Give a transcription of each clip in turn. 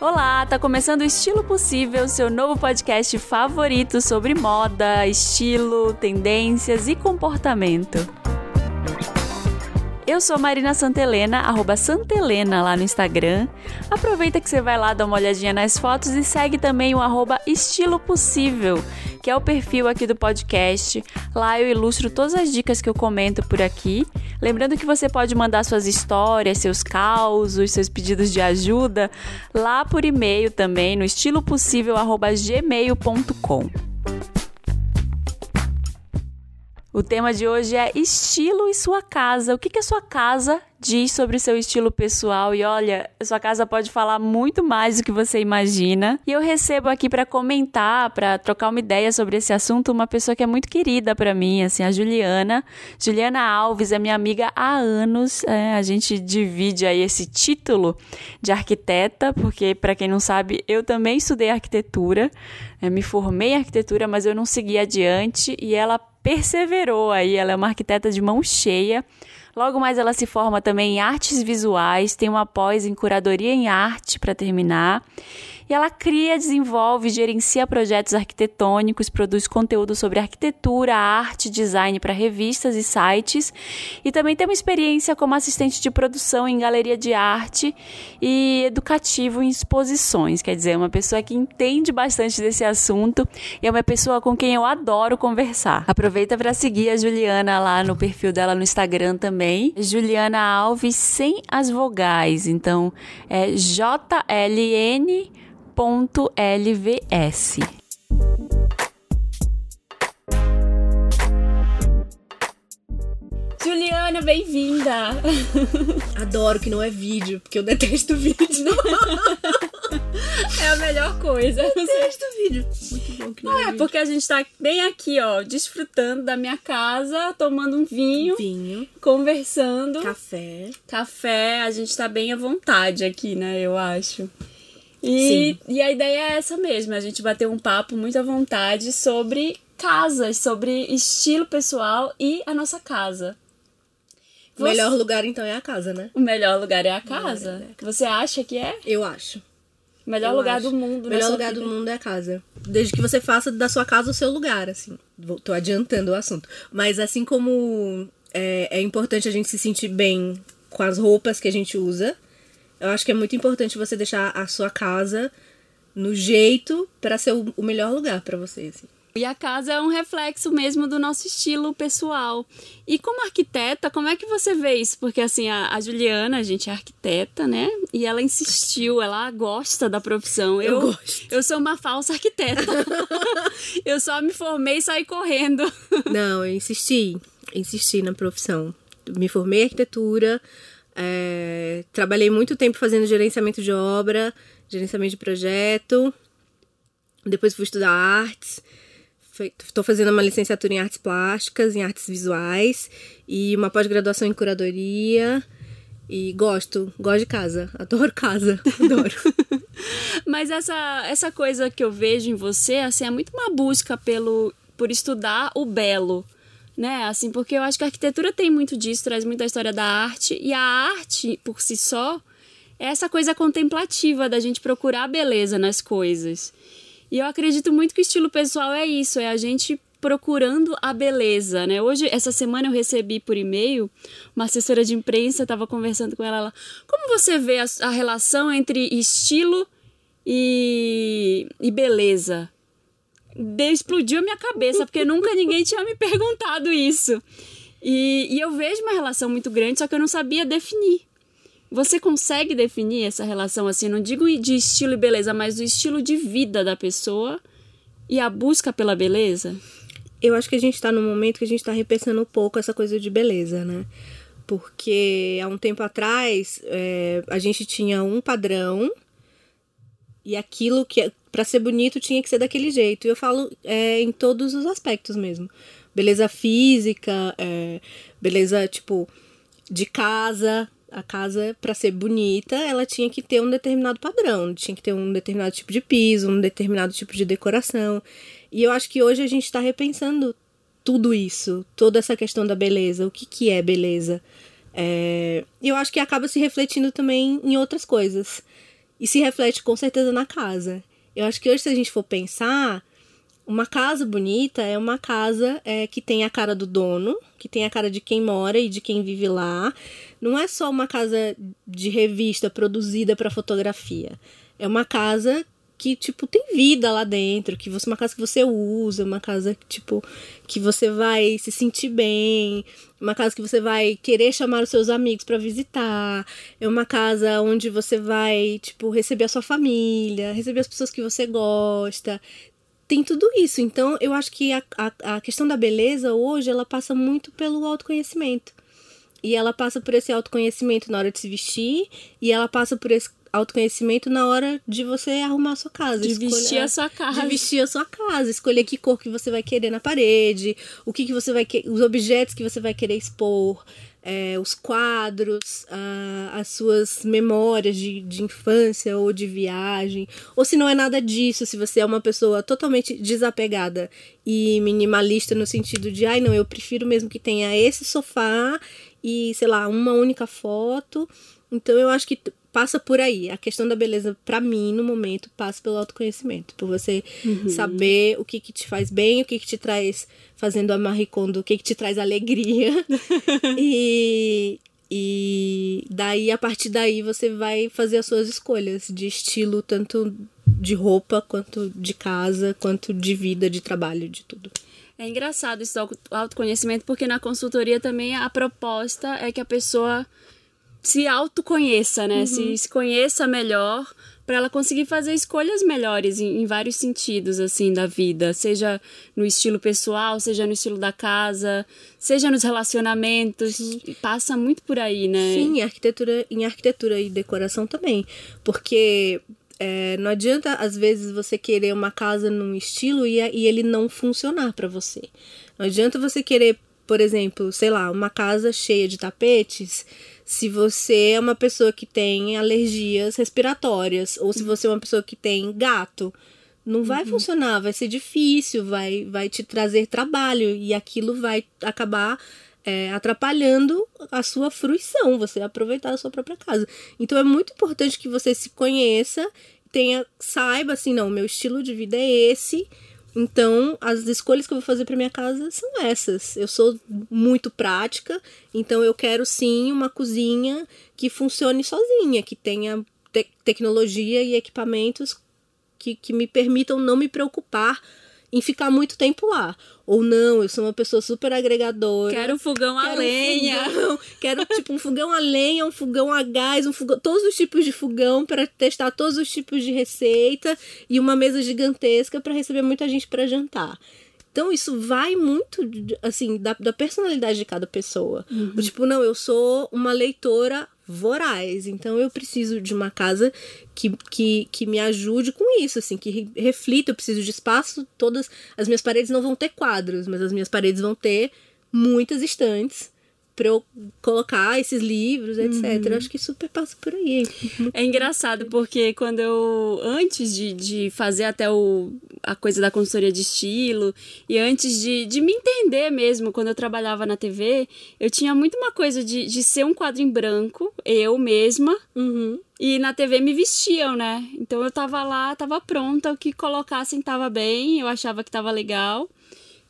Olá, tá começando o Estilo Possível, seu novo podcast favorito sobre moda, estilo, tendências e comportamento. Eu sou Marina Santelena, arroba Santelena lá no Instagram. Aproveita que você vai lá dar uma olhadinha nas fotos e segue também o arroba Estilo Possível, que é o perfil aqui do podcast. Lá eu ilustro todas as dicas que eu comento por aqui. Lembrando que você pode mandar suas histórias, seus causos, seus pedidos de ajuda lá por e-mail também no estilopossível@gmail.com. O tema de hoje é estilo e sua casa. O que, que a sua casa diz sobre o seu estilo pessoal? E olha, a sua casa pode falar muito mais do que você imagina. E eu recebo aqui para comentar, para trocar uma ideia sobre esse assunto, uma pessoa que é muito querida para mim, assim, a Juliana. Juliana Alves é minha amiga há anos. É, a gente divide aí esse título de arquiteta, porque para quem não sabe, eu também estudei arquitetura. É, me formei em arquitetura, mas eu não segui adiante e ela perseverou aí, ela é uma arquiteta de mão cheia. Logo mais ela se forma também em artes visuais, tem uma pós em curadoria em arte para terminar. E ela cria, desenvolve, gerencia projetos arquitetônicos, produz conteúdo sobre arquitetura, arte, design para revistas e sites. E também tem uma experiência como assistente de produção em galeria de arte e educativo em exposições. Quer dizer, uma pessoa que entende bastante desse assunto e é uma pessoa com quem eu adoro conversar. Aproveita para seguir a Juliana lá no perfil dela no Instagram também. Juliana Alves sem as vogais. Então é J-L-N LVS. Juliana, bem-vinda! Adoro que não é vídeo, porque eu detesto vídeo. é a melhor coisa. Eu detesto vídeo. Muito bom que não, não é, é porque a gente tá bem aqui, ó, desfrutando da minha casa, tomando um vinho. Vinho. Conversando. Café. Café, a gente tá bem à vontade aqui, né, eu acho. E, e a ideia é essa mesmo, a gente bater um papo muito à vontade sobre casas, sobre estilo pessoal e a nossa casa. O melhor lugar, então, é a casa, né? O melhor lugar é a casa? É Você acha que é? Eu acho. O melhor Eu lugar acho. do mundo. O melhor lugar vida. do mundo é a casa. Desde que você faça da sua casa o seu lugar, assim. Tô adiantando o assunto. Mas assim como é, é importante a gente se sentir bem com as roupas que a gente usa, eu acho que é muito importante você deixar a sua casa no jeito para ser o melhor lugar para você. Assim. E a casa é um reflexo mesmo do nosso estilo pessoal. E como arquiteta, como é que você vê isso? Porque assim, a, a Juliana, a gente é arquiteta, né? E ela insistiu, ela gosta da profissão. Eu, eu gosto. Eu sou uma falsa arquiteta. eu só me formei e saí correndo. Não, eu insisti. Insisti na profissão. Me formei em arquitetura, é, trabalhei muito tempo fazendo gerenciamento de obra, gerenciamento de projeto. Depois fui estudar artes. Estou fazendo uma licenciatura em artes plásticas, em artes visuais e uma pós-graduação em curadoria. E gosto, gosto de casa, adoro casa, adoro. Mas essa, essa coisa que eu vejo em você, assim, é muito uma busca pelo, por estudar o belo né? Assim, porque eu acho que a arquitetura tem muito disso, traz muita história da arte, e a arte, por si só, é essa coisa contemplativa da gente procurar beleza nas coisas. E eu acredito muito que o estilo pessoal é isso, é a gente procurando a beleza, né? Hoje, essa semana eu recebi por e-mail uma assessora de imprensa, estava conversando com ela, ela, como você vê a, a relação entre estilo e, e beleza? Explodiu a minha cabeça, porque nunca ninguém tinha me perguntado isso. E, e eu vejo uma relação muito grande, só que eu não sabia definir. Você consegue definir essa relação assim? Não digo de estilo e beleza, mas do estilo de vida da pessoa e a busca pela beleza? Eu acho que a gente está num momento que a gente está repensando um pouco essa coisa de beleza, né? Porque há um tempo atrás é, a gente tinha um padrão e aquilo que para ser bonito tinha que ser daquele jeito. E eu falo é, em todos os aspectos mesmo. Beleza física, é, beleza tipo de casa. A casa, para ser bonita, ela tinha que ter um determinado padrão, tinha que ter um determinado tipo de piso, um determinado tipo de decoração. E eu acho que hoje a gente está repensando tudo isso, toda essa questão da beleza. O que, que é beleza? É, eu acho que acaba se refletindo também em outras coisas. E se reflete com certeza na casa. Eu acho que hoje, se a gente for pensar, uma casa bonita é uma casa é, que tem a cara do dono, que tem a cara de quem mora e de quem vive lá. Não é só uma casa de revista produzida para fotografia. É uma casa que, tipo, tem vida lá dentro, que você, uma casa que você usa, uma casa, tipo, que você vai se sentir bem, uma casa que você vai querer chamar os seus amigos para visitar, é uma casa onde você vai, tipo, receber a sua família, receber as pessoas que você gosta, tem tudo isso. Então, eu acho que a, a, a questão da beleza hoje, ela passa muito pelo autoconhecimento. E ela passa por esse autoconhecimento na hora de se vestir, e ela passa por esse autoconhecimento na hora de você arrumar a sua casa. De escolher, vestir a sua casa. De vestir a sua casa. Escolher que cor que você vai querer na parede, o que, que você vai que, os objetos que você vai querer expor. É, os quadros, as suas memórias de, de infância ou de viagem, ou se não é nada disso, se você é uma pessoa totalmente desapegada e minimalista no sentido de, ai não, eu prefiro mesmo que tenha esse sofá e, sei lá, uma única foto. Então eu acho que passa por aí. A questão da beleza, para mim, no momento, passa pelo autoconhecimento. Por você uhum. saber o que, que te faz bem, o que, que te traz, fazendo a Marie Kondo, o que, que te traz alegria. e, e daí, a partir daí, você vai fazer as suas escolhas de estilo, tanto de roupa, quanto de casa, quanto de vida, de trabalho, de tudo. É engraçado esse autoconhecimento, porque na consultoria também a proposta é que a pessoa se autoconheça, né? Uhum. Se, se conheça melhor para ela conseguir fazer escolhas melhores em, em, vários sentidos assim da vida, seja no estilo pessoal, seja no estilo da casa, seja nos relacionamentos, Sim. passa muito por aí, né? Sim, em arquitetura, em arquitetura e decoração também, porque é, não adianta às vezes você querer uma casa num estilo e, e ele não funcionar para você. Não adianta você querer, por exemplo, sei lá, uma casa cheia de tapetes se você é uma pessoa que tem alergias respiratórias ou se você é uma pessoa que tem gato. Não vai uhum. funcionar, vai ser difícil, vai, vai te trazer trabalho e aquilo vai acabar é, atrapalhando a sua fruição, você aproveitar a sua própria casa. Então é muito importante que você se conheça, tenha, saiba assim, não, meu estilo de vida é esse então, as escolhas que eu vou fazer para minha casa são essas. Eu sou muito prática, então eu quero sim uma cozinha que funcione sozinha, que tenha te tecnologia e equipamentos que, que me permitam não me preocupar em ficar muito tempo lá. Ou não, eu sou uma pessoa super agregadora. Quero fogão quero a lenha. Um fogão, quero tipo um fogão a lenha, um fogão a gás, um fogão, todos os tipos de fogão para testar todos os tipos de receita e uma mesa gigantesca para receber muita gente para jantar. Então, isso vai muito, assim, da, da personalidade de cada pessoa. Uhum. Tipo, não, eu sou uma leitora voraz. Então eu preciso de uma casa que, que, que me ajude com isso, assim, que reflita. Eu preciso de espaço. Todas as minhas paredes não vão ter quadros, mas as minhas paredes vão ter muitas estantes para eu colocar esses livros, etc. Uhum. Acho que super passa por aí. É engraçado, porque quando eu. Antes de, de fazer até o, a coisa da consultoria de estilo, e antes de, de me entender mesmo, quando eu trabalhava na TV, eu tinha muito uma coisa de, de ser um quadro em branco, eu mesma. Uhum. E na TV me vestiam, né? Então eu tava lá, tava pronta, o que colocassem tava bem, eu achava que tava legal.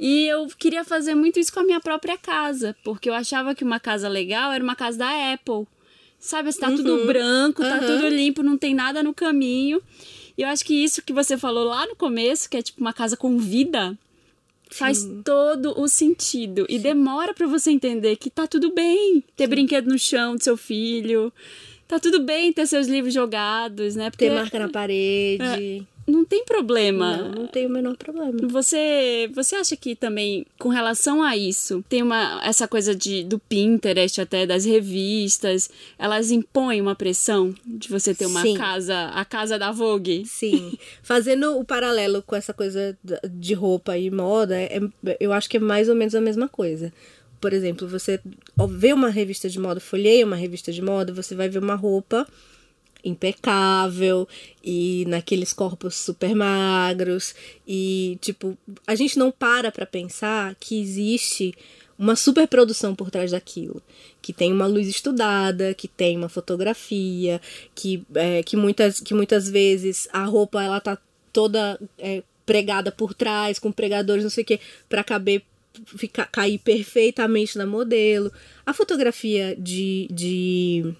E eu queria fazer muito isso com a minha própria casa, porque eu achava que uma casa legal era uma casa da Apple. Sabe, está uhum. tudo branco, tá uhum. tudo limpo, não tem nada no caminho. E eu acho que isso que você falou lá no começo, que é tipo uma casa com vida, faz Sim. todo o sentido. E demora para você entender que tá tudo bem ter Sim. brinquedo no chão do seu filho. Tá tudo bem ter seus livros jogados, né? Porque... Ter marca na parede. É, não tem problema. Não, não tem o menor problema. Você, você acha que também, com relação a isso, tem uma essa coisa de, do Pinterest, até das revistas, elas impõem uma pressão de você ter uma Sim. casa, a casa da Vogue? Sim. Fazendo o paralelo com essa coisa de roupa e moda, é, eu acho que é mais ou menos a mesma coisa por exemplo, você vê uma revista de moda, folheia uma revista de moda, você vai ver uma roupa impecável e naqueles corpos super magros e tipo a gente não para para pensar que existe uma super produção por trás daquilo. Que tem uma luz estudada, que tem uma fotografia, que, é, que, muitas, que muitas vezes a roupa ela tá toda é, pregada por trás, com pregadores, não sei o que, para caber ficar, cair perfeitamente na modelo. A fotografia de, de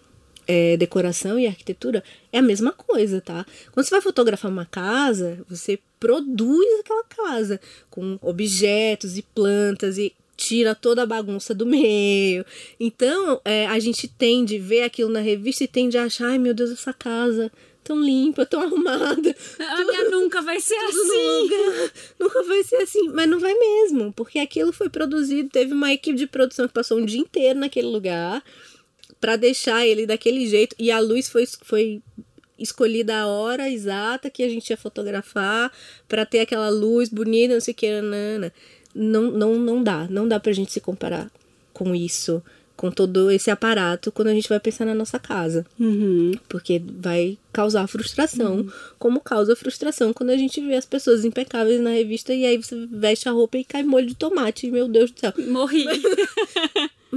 é, decoração e arquitetura é a mesma coisa, tá? Quando você vai fotografar uma casa, você produz aquela casa com objetos e plantas e tira toda a bagunça do meio. Então, é, a gente tende a ver aquilo na revista e tende a achar, ai meu Deus, essa casa tão limpa, tão arrumada. A minha nunca vai ser assim. Nunca, nunca vai ser assim. Mas não vai mesmo, porque aquilo foi produzido, teve uma equipe de produção que passou um dia inteiro naquele lugar para deixar ele daquele jeito. E a luz foi, foi escolhida a hora exata que a gente ia fotografar para ter aquela luz bonita, não sei o que, nana. Não, não, não dá, não dá pra gente se comparar com isso, com todo esse aparato quando a gente vai pensar na nossa casa. Uhum. Porque vai causar frustração, uhum. como causa frustração quando a gente vê as pessoas impecáveis na revista e aí você veste a roupa e cai molho de tomate. Meu Deus do céu. Morri.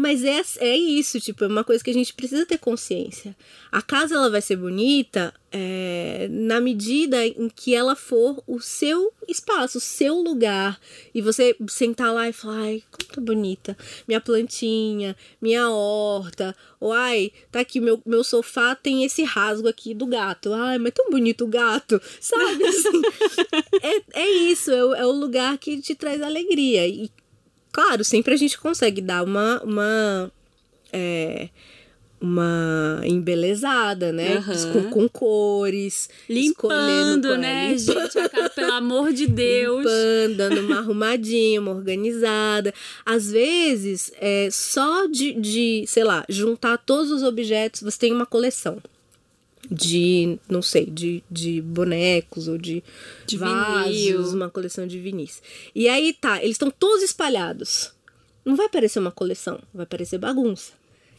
Mas é, é isso, tipo, é uma coisa que a gente precisa ter consciência. A casa ela vai ser bonita é, na medida em que ela for o seu espaço, o seu lugar. E você sentar lá e falar, ai, como tá bonita. Minha plantinha, minha horta. Ou ai, tá aqui, meu, meu sofá tem esse rasgo aqui do gato. Ai, mas tão bonito o gato. Sabe? Assim, é, é isso, é, é o lugar que te traz alegria. E Claro, sempre a gente consegue dar uma. uma é, uma embelezada, né? Uhum. Com, com, cores. Limpando, né, é, limpando. gente? pelo amor de Deus. Limpando, dando uma arrumadinha, uma organizada. Às vezes, é, só de, de, sei lá, juntar todos os objetos, você tem uma coleção de, não sei, de, de bonecos ou de, de vasos, vinil. uma coleção de vinis. E aí tá, eles estão todos espalhados. Não vai parecer uma coleção, vai parecer bagunça.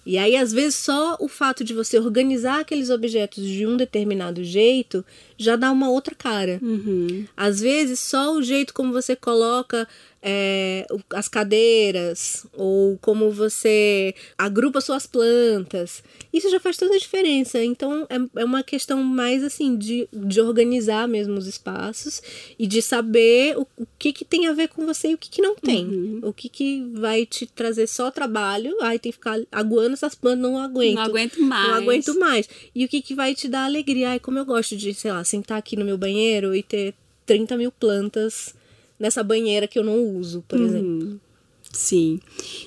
E aí, às vezes, só o fato de você organizar aqueles objetos de um determinado jeito já dá uma outra cara. Uhum. Às vezes, só o jeito como você coloca é, as cadeiras, ou como você agrupa suas plantas. Isso já faz toda a diferença. Então é, é uma questão mais assim de, de organizar mesmo os espaços e de saber o, o que, que tem a ver com você e o que, que não tem. Uhum. O que, que vai te trazer só trabalho, aí tem que ficar aguando essas plantas, não aguento. Não aguento mais. Não aguento mais. E o que, que vai te dar alegria. Ai, como eu gosto de, sei lá, sentar aqui no meu banheiro e ter 30 mil plantas nessa banheira que eu não uso, por uhum. exemplo. Sim.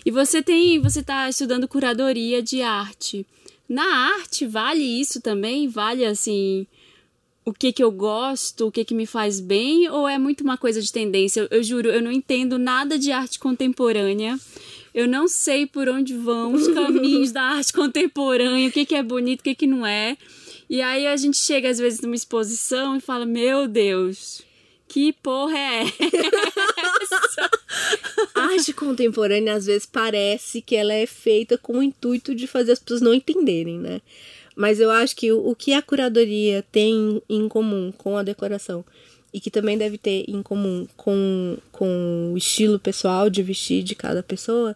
E você tem, você está estudando curadoria de arte. Na arte vale isso também? Vale assim o que que eu gosto, o que que me faz bem, ou é muito uma coisa de tendência? Eu, eu juro, eu não entendo nada de arte contemporânea. Eu não sei por onde vão os caminhos da arte contemporânea, o que que é bonito, o que que não é. E aí a gente chega às vezes numa exposição e fala: "Meu Deus, que porra é essa? A arte contemporânea às vezes parece que ela é feita com o intuito de fazer as pessoas não entenderem, né? Mas eu acho que o, que a curadoria tem em comum com a decoração e que também deve ter em comum com, com o estilo pessoal de vestir de cada pessoa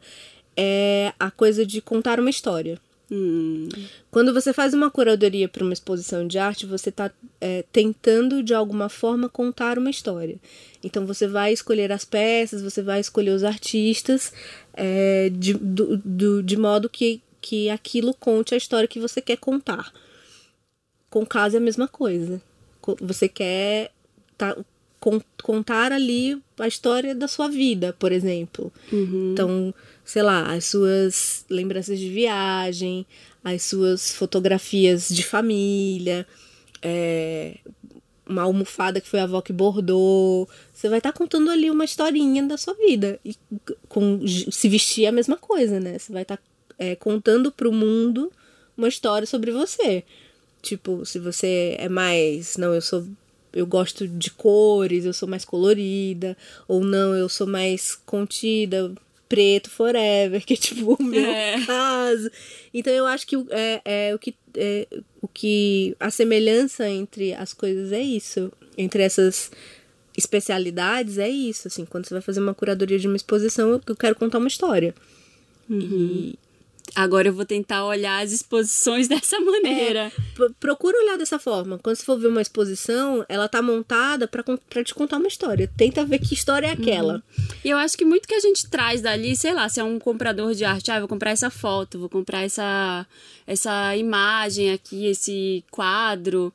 é a coisa de contar uma história. Hum. Quando você faz uma curadoria para uma exposição de arte, você está é, tentando de alguma forma contar uma história. Então você vai escolher as peças, você vai escolher os artistas é, de, do, do, de modo que, que aquilo conte a história que você quer contar. Com casa é a mesma coisa. Você quer tá, contar ali a história da sua vida, por exemplo. Uhum. Então sei lá, as suas lembranças de viagem, as suas fotografias de família, é, uma almofada que foi a avó que bordou. Você vai estar tá contando ali uma historinha da sua vida. E com, se vestir é a mesma coisa, né? Você vai estar tá, é, contando mundo uma história sobre você. Tipo, se você é mais. Não, eu sou. Eu gosto de cores, eu sou mais colorida. Ou não, eu sou mais contida preto forever, que é tipo o meu é. caso. Então eu acho que é, é o que é, o que a semelhança entre as coisas é isso, entre essas especialidades é isso, assim, quando você vai fazer uma curadoria de uma exposição, eu quero contar uma história. Uhum. E Agora eu vou tentar olhar as exposições dessa maneira. É, procura olhar dessa forma. Quando você for ver uma exposição, ela tá montada para te contar uma história. Tenta ver que história é aquela. Uhum. E eu acho que muito que a gente traz dali, sei lá, se é um comprador de arte, ah, vou comprar essa foto, vou comprar essa, essa imagem aqui, esse quadro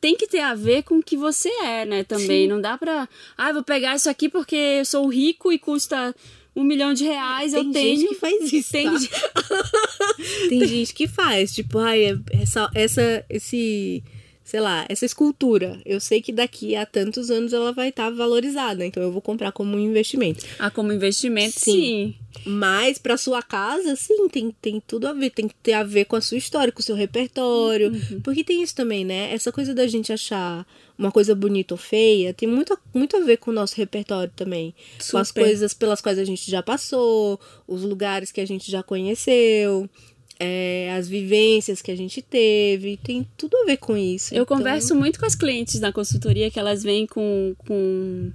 tem que ter a ver com o que você é, né? Também. Sim. Não dá pra. Ah, vou pegar isso aqui porque eu sou rico e custa um milhão de reais tem eu tenho. Tem gente que faz isso. Tem, tá? tem gente que faz, tipo, ai, é essa, essa, esse, sei lá, essa escultura. Eu sei que daqui a tantos anos ela vai estar tá valorizada, então eu vou comprar como um investimento. Ah, como investimento, sim. sim. Mas para sua casa, sim, tem, tem tudo a ver. Tem que ter a ver com a sua história, com o seu repertório. Uhum. Porque tem isso também, né? Essa coisa da gente achar uma coisa bonita ou feia tem muito, muito a ver com o nosso repertório também. Super. Com as coisas pelas quais a gente já passou, os lugares que a gente já conheceu. É, as vivências que a gente teve, tem tudo a ver com isso. Eu então... converso muito com as clientes na consultoria que elas vêm com, com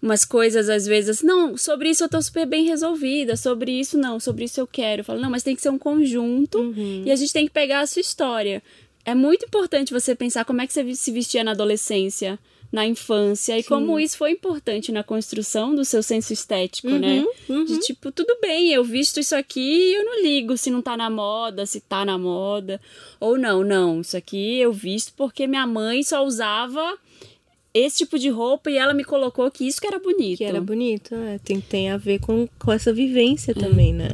umas coisas às vezes assim, não, sobre isso eu tô super bem resolvida, sobre isso não, sobre isso eu quero. Eu falo, não, mas tem que ser um conjunto uhum. e a gente tem que pegar a sua história é muito importante você pensar como é que você se vestia na adolescência, na infância, e Sim. como isso foi importante na construção do seu senso estético, uhum, né? Uhum. De tipo, tudo bem, eu visto isso aqui e eu não ligo se não tá na moda, se tá na moda. Ou não, não, isso aqui eu visto porque minha mãe só usava esse tipo de roupa e ela me colocou que isso que era bonito. Que era bonito, é. tem, tem a ver com, com essa vivência é. também, né?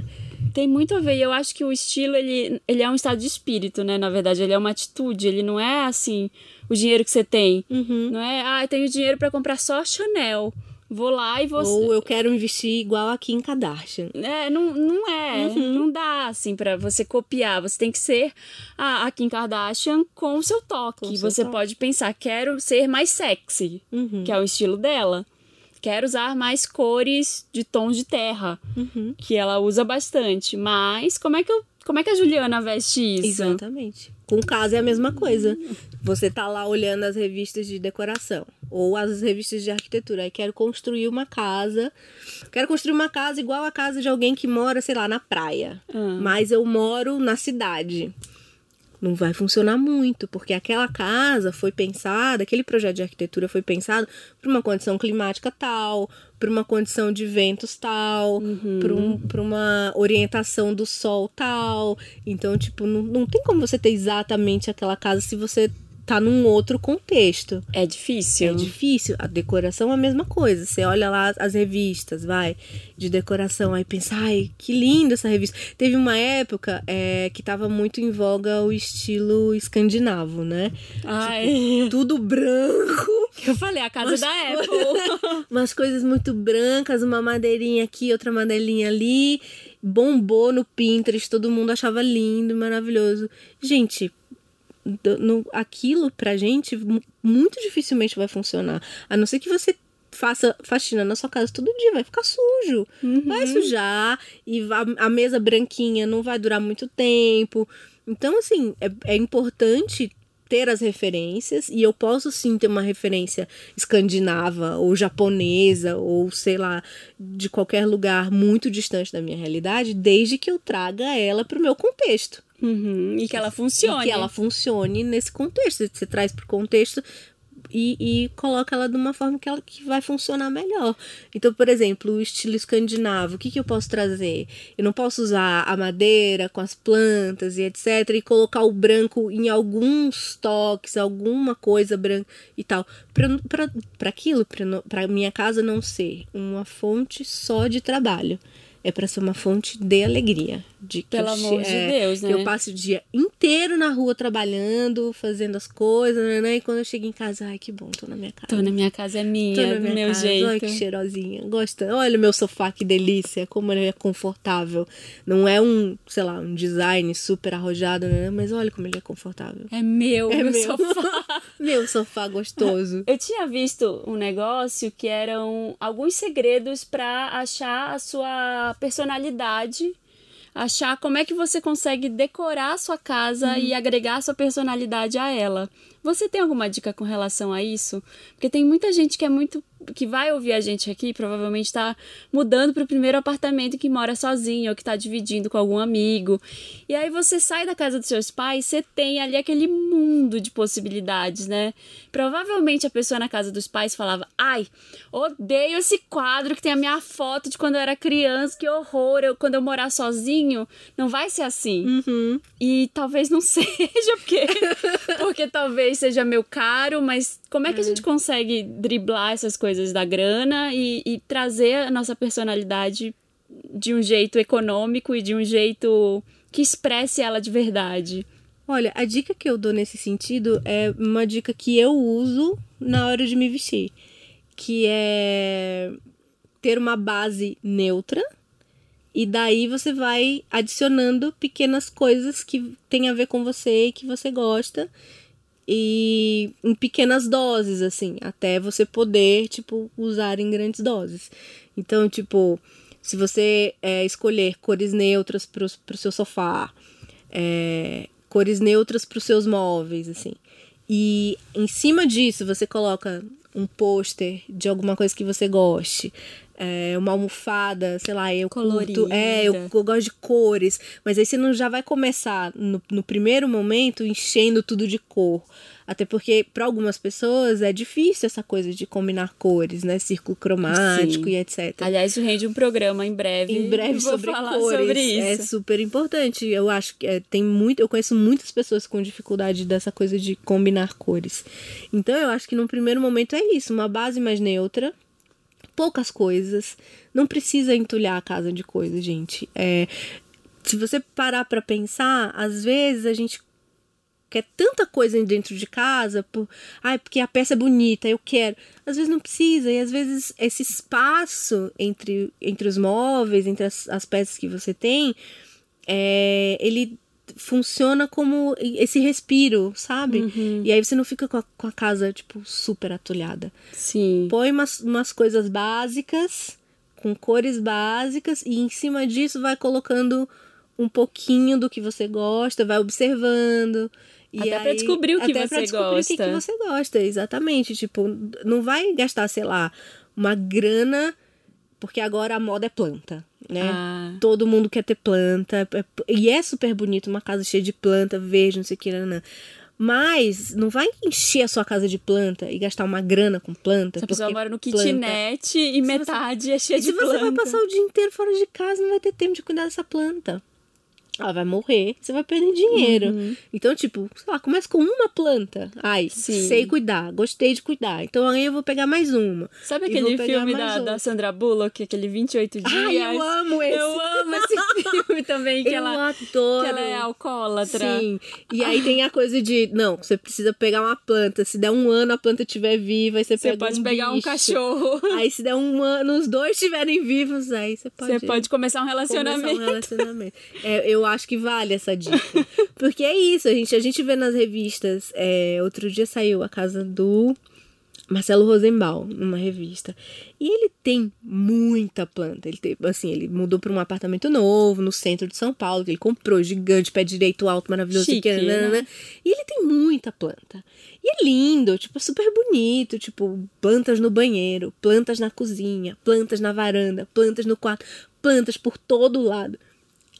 Tem muito a ver. E eu acho que o estilo, ele, ele é um estado de espírito, né? Na verdade, ele é uma atitude. Ele não é, assim, o dinheiro que você tem. Uhum. Não é, ah, eu tenho dinheiro para comprar só Chanel. Vou lá e vou... Ou eu quero investir igual a Kim Kardashian. É, não, não é. Uhum. Não dá, assim, para você copiar. Você tem que ser a, a Kim Kardashian com o seu toque. Com você toque. pode pensar, quero ser mais sexy, uhum. que é o estilo dela quero usar mais cores de tons de terra, uhum. que ela usa bastante. Mas como é que eu, como é que a Juliana veste isso? Exatamente. Com casa é a mesma coisa. Você tá lá olhando as revistas de decoração ou as revistas de arquitetura. Aí quero construir uma casa. Quero construir uma casa igual a casa de alguém que mora, sei lá, na praia. Ah. Mas eu moro na cidade não vai funcionar muito, porque aquela casa foi pensada, aquele projeto de arquitetura foi pensado para uma condição climática tal, para uma condição de ventos tal, uhum. para um, uma orientação do sol tal. Então, tipo, não, não tem como você ter exatamente aquela casa se você tá num outro contexto. É difícil. É difícil. A decoração é a mesma coisa. Você olha lá as revistas, vai, de decoração, aí pensa, ai, que linda essa revista. Teve uma época é, que tava muito em voga o estilo escandinavo, né? Ai. Tipo, tudo branco. Eu falei, a casa da Apple. umas coisas muito brancas, uma madeirinha aqui, outra madeirinha ali. Bombou no Pinterest, todo mundo achava lindo, maravilhoso. Gente, no, aquilo pra gente muito dificilmente vai funcionar. A não ser que você faça faxina na sua casa todo dia, vai ficar sujo. Uhum. Vai sujar e a, a, mesa branquinha não vai durar muito tempo. Então, assim, é, é importante ter as referências e eu posso sim ter uma referência escandinava ou japonesa ou sei lá de qualquer lugar muito distante da minha realidade, desde que eu traga ela para o meu contexto. Uhum, e que ela funcione. E que ela funcione nesse contexto. Você traz para o contexto e, e, coloca ela de uma forma que, ela, que vai funcionar melhor. Então, por exemplo, o estilo escandinavo, o que, que eu posso trazer? Eu não posso usar a madeira com as plantas e etc. e colocar o branco em alguns toques, alguma coisa branca e tal. Para aquilo, para minha casa não ser uma fonte só de trabalho é para ser uma fonte de alegria. De Pelo eu, amor é, de Deus, né? Que eu passe o dia inteiro na rua trabalhando, fazendo as coisas, né, né? E quando eu chego em casa, ai, que bom, tô na minha casa. Tô na minha casa, é minha, tô na minha meu casa. jeito. Olha que cheirosinha. Gosta. Olha o meu sofá, que delícia, como ele é confortável. Não é um, sei lá, um design super arrojado, né? Mas olha como ele é confortável. É meu, é meu, meu. sofá. meu sofá gostoso. Eu tinha visto um negócio que eram alguns segredos para achar a sua personalidade, achar como é que você consegue decorar a sua casa uhum. e agregar a sua personalidade a ela. Você tem alguma dica com relação a isso? Porque tem muita gente que é muito que vai ouvir a gente aqui, provavelmente está mudando para o primeiro apartamento que mora sozinho ou que está dividindo com algum amigo. E aí você sai da casa dos seus pais, você tem ali aquele mundo de possibilidades, né? Provavelmente a pessoa na casa dos pais falava: "Ai, odeio esse quadro que tem a minha foto de quando eu era criança, que horror, eu, quando eu morar sozinho, não vai ser assim". Uhum. E talvez não seja, porque porque talvez seja meu caro, mas como é que a gente consegue driblar essas coisas da grana e, e trazer a nossa personalidade de um jeito econômico e de um jeito que expresse ela de verdade? Olha, a dica que eu dou nesse sentido é uma dica que eu uso na hora de me vestir, que é ter uma base neutra e daí você vai adicionando pequenas coisas que tem a ver com você e que você gosta e em pequenas doses, assim, até você poder, tipo, usar em grandes doses. Então, tipo, se você é, escolher cores neutras para o seu sofá, é, cores neutras para os seus móveis, assim, e em cima disso você coloca um pôster de alguma coisa que você goste, é, uma almofada, sei lá, eu Colorida. curto, é, eu, eu gosto de cores, mas aí você não já vai começar no, no primeiro momento enchendo tudo de cor. Até porque para algumas pessoas é difícil essa coisa de combinar cores, né? Círculo cromático Sim. e etc. Aliás, isso rende um programa em breve. Em breve Vou sobre falar cores. sobre É isso. super importante. Eu acho que é, tem muito. Eu conheço muitas pessoas com dificuldade dessa coisa de combinar cores. Então eu acho que num primeiro momento é isso, uma base mais neutra, poucas coisas. Não precisa entulhar a casa de coisas, gente. É, se você parar pra pensar, às vezes a gente quer tanta coisa dentro de casa, por, ai, porque a peça é bonita, eu quero. Às vezes não precisa, e às vezes esse espaço entre, entre os móveis, entre as, as peças que você tem, é, ele funciona como esse respiro, sabe? E aí você não fica com a, com a casa, tipo, super atulhada. Sim. Põe umas, umas coisas básicas, com cores básicas, e em cima disso vai colocando um pouquinho do que você gosta, vai observando. E Até pra aí- descobrir o que até pra você descobrir o que, que gosta. você gosta, exatamente. Tipo, não vai gastar, sei lá, uma grana, porque agora a moda é planta, né? Ah. Todo mundo quer ter planta. é- E é super bonito, uma casa cheia de planta, verde, não sei o que, nanã. Mas não vai encher a sua casa de planta e gastar uma grana com planta. A pessoa mora no planta- kitnet e metade é cheia e de se você planta. vai passar o dia inteiro fora de casa, não vai ter tempo de cuidar dessa planta. Ela vai morrer, você vai perder dinheiro. Uhum. Então, tipo, sei lá, começa com uma planta. Ai, Sim. sei cuidar, gostei de cuidar. Então aí eu vou pegar mais uma. Sabe aquele filme da, da Sandra Bullock, aquele 28 dias? Ai, eu amo esse. Eu amo esse filme também, que, eu ela, adoro. que ela é alcoólatra. Sim. E aí tem a coisa de, não, você precisa pegar uma planta. Se der um ano a planta estiver viva, aí você, Você pega pode um pegar um bicho. cachorro. Aí se der um ano, os dois estiverem vivos, aí você pode. Você pode começar um começar relacionamento. um relacionamento. É, eu acho que vale essa dica. Porque é isso, a gente, a gente vê nas revistas. é, outro dia saiu a casa do Marcelo Rosenbaum, numa revista. E ele tem muita planta. Ele tem, assim, ele mudou para um apartamento novo no centro de São Paulo, que ele comprou, gigante, pé direito, alto, maravilhoso. Chique, que, né? E ele tem muita planta. E é lindo, tipo, super bonito, tipo, plantas no banheiro, plantas na cozinha, plantas na varanda, plantas no quarto, plantas por todo lado.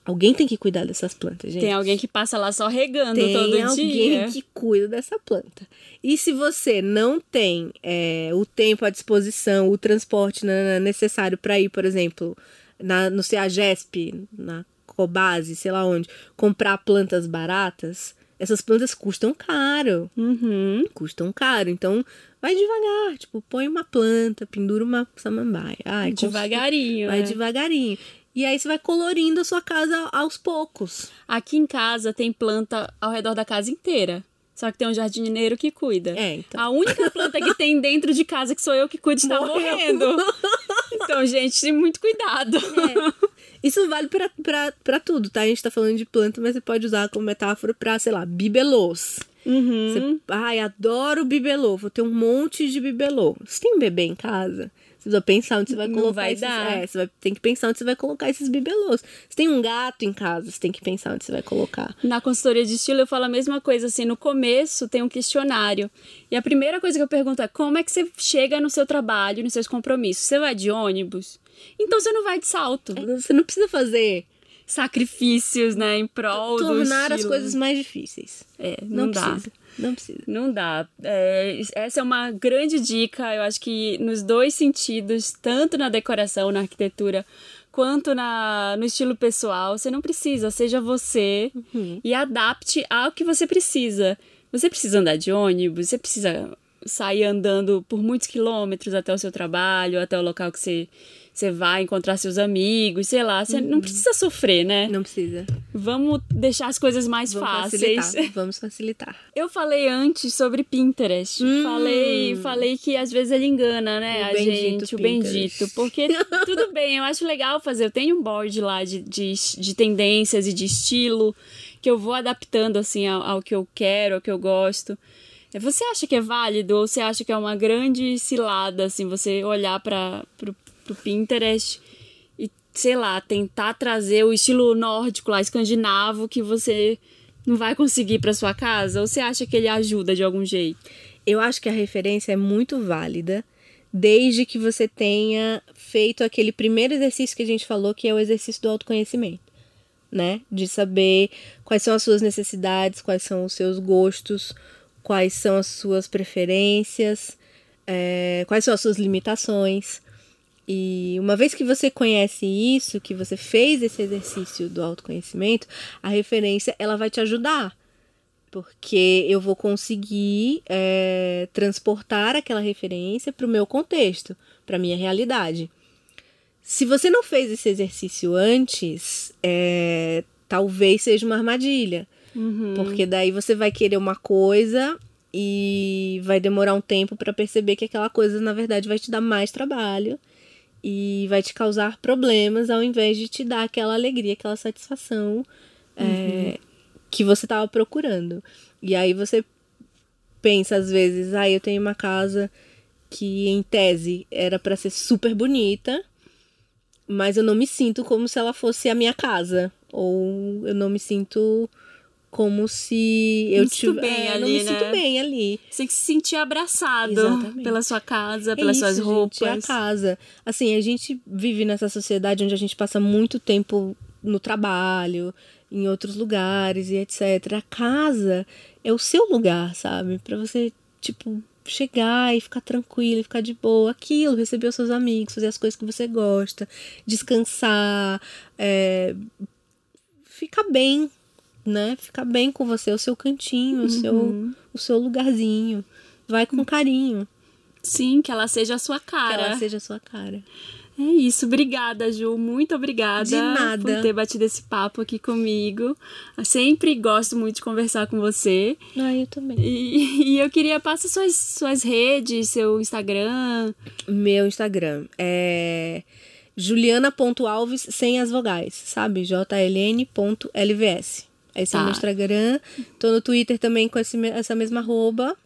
Alguém tem que cuidar dessas plantas, gente. Tem alguém que passa lá só regando Tem todo alguém dia. que cuida dessa planta. E se você não tem é, o tempo à disposição, o transporte necessário para ir, por exemplo, na, no CEAGESP, na Cobase, sei lá onde, comprar plantas baratas, essas plantas custam caro. Uhum. Custam caro. Então, vai devagar. Tipo, põe uma planta, pendura uma samambaia. Ai, Devagarinho. Vai né? devagarinho. E aí você vai colorindo a sua casa aos poucos. Aqui em casa tem planta ao redor da casa inteira. Só que tem um jardineiro que cuida. É, então. A única planta que tem dentro de casa que sou eu que cuido está Morreu. morrendo. Então, gente, muito cuidado. É. Isso vale pra tudo, tá? A gente tá falando de planta, mas você pode usar como metáfora pra, sei lá, bibelôs. Uhum. Você, ai, adoro bibelô, vou ter um monte de bibelô. Você tem um bebê em casa? Você precisa pensar onde você vai Não colocar vai esses, dar. É, você vai, tem que pensar onde você vai colocar esses bibelôs. Você tem um gato em casa, você tem que pensar onde você vai colocar. Na consultoria de estilo eu falo a mesma coisa, assim, no começo tem um questionário. E a primeira coisa que eu pergunto é como é que você chega no seu trabalho, nos seus compromissos? Você vai de ônibus? Então você não vai de salto. Você não precisa fazer Sacrifícios, né, em prol do tornar as coisas mais difíceis. É, não, Não, dá. precisa. Não precisa. Não dá. É, essa é uma grande dica, eu acho que nos dois sentidos, tanto na decoração, na arquitetura, quanto na, no estilo pessoal. Você não precisa, seja você e adapte ao que você precisa. Você precisa andar de ônibus, você precisa sair andando por muitos quilômetros até o seu trabalho, até o local que você, você vai encontrar seus amigos, sei lá. Você não precisa sofrer, né? Não precisa. Vamos deixar as coisas mais Vamos fáceis. facilitar. Vamos facilitar. Eu falei antes sobre Pinterest. Hum. Falei, falei que às vezes ele engana, né, O a gente, o Pinterest. bendito. Porque tudo bem, eu acho legal fazer. Eu tenho um board lá de, de, de tendências e de estilo que eu vou adaptando assim ao, ao que eu quero, ao que eu gosto. Você acha que é válido ou você acha que é uma grande cilada, assim, você olhar para pro Pinterest e, sei lá, tentar trazer o estilo nórdico lá, escandinavo, que você não vai conseguir para sua casa? Ou você acha que ele ajuda de algum jeito? Eu acho que a referência é muito válida, desde que você tenha feito aquele primeiro exercício que a gente falou, que é o exercício do autoconhecimento, né? De saber quais são as suas necessidades, quais são os seus gostos, quais são as suas preferências, é, quais são as suas limitações. E uma vez que você conhece isso, que você fez esse exercício do autoconhecimento, a referência ela vai te ajudar. Porque eu vou conseguir é, transportar aquela referência para o meu contexto, para minha realidade. Se você não fez esse exercício antes, é, talvez seja uma armadilha, porque daí você vai querer uma coisa e vai demorar um tempo para perceber que aquela coisa na verdade vai te dar mais trabalho e vai te causar problemas ao invés de te dar aquela alegria, aquela satisfação é, que você estava procurando. E aí você pensa às vezes, ah, eu tenho uma casa que em tese era para ser super bonita, mas eu não me sinto como se ela fosse a minha casa, ou eu não me sinto como se eu Me sinto tive- bem é, não me né? sinto bem ali. Você tem que se sentir abraçado Exatamente. pela sua casa, É pelas isso, suas gente, roupas. é a casa. Assim, a gente vive nessa sociedade onde a gente passa muito tempo no trabalho, em outros lugares e etc. A casa é o seu lugar, sabe? Pra você, tipo, chegar e ficar tranquilo, e ficar de boa. Aquilo, receber os seus amigos, fazer as coisas que você gosta, descansar, é, ficar bem, né? Ficar bem com você, o seu cantinho, o, seu, Uhum. o seu lugarzinho. Vai com carinho, Sim, que ela seja a sua que cara. ela seja a sua cara. É isso, obrigada, Ju. Muito obrigada De nada. por ter batido esse papo aqui comigo. Eu sempre gosto muito de conversar com você. Ah, eu também. E, e eu queria passar suas, suas redes, seu Instagram. Meu Instagram é juliana.alves sem as vogais, sabe? jln.lvs. Esse é o Tá. meu Instagram. Tô no Twitter também com esse essa mesma arroba.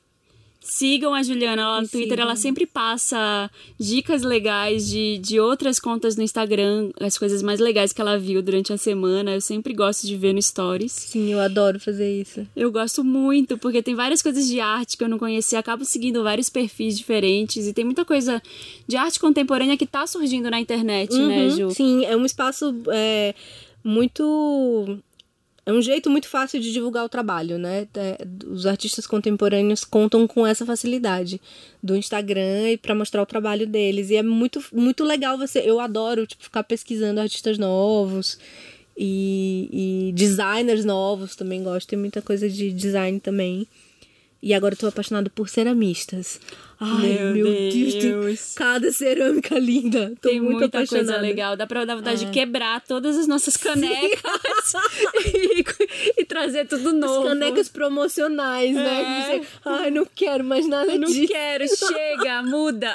Sigam a Juliana lá no Twitter, ela sempre passa dicas legais de, de outras contas no Instagram, as coisas mais legais que ela viu durante a semana. Eu sempre gosto de ver no Stories. Sim, eu adoro fazer isso. Eu gosto muito, porque tem várias coisas de arte que eu não conhecia, acabo seguindo vários perfis diferentes e tem muita coisa de arte contemporânea que tá surgindo na internet, né, Uhum, Ju? Sim, é um espaço é, muito. É um jeito muito fácil de divulgar o trabalho, né? É, os artistas contemporâneos contam com essa facilidade do Instagram e para mostrar o trabalho deles. E é muito, muito legal você. Eu adoro tipo, ficar pesquisando artistas novos e, e designers novos também gosto. Tem muita coisa de design também. E agora eu tô apaixonada por ceramistas. Ai, Meu meu, Deus, Deus. cada cerâmica linda. Tô Tem muito muita apaixonada. coisa legal. Dá pra dar vontade É. de quebrar todas as nossas canecas e, e trazer tudo As novo. canecas promocionais, né? É. Você, Ai, não quero mais nada não disso. quero, chega, muda.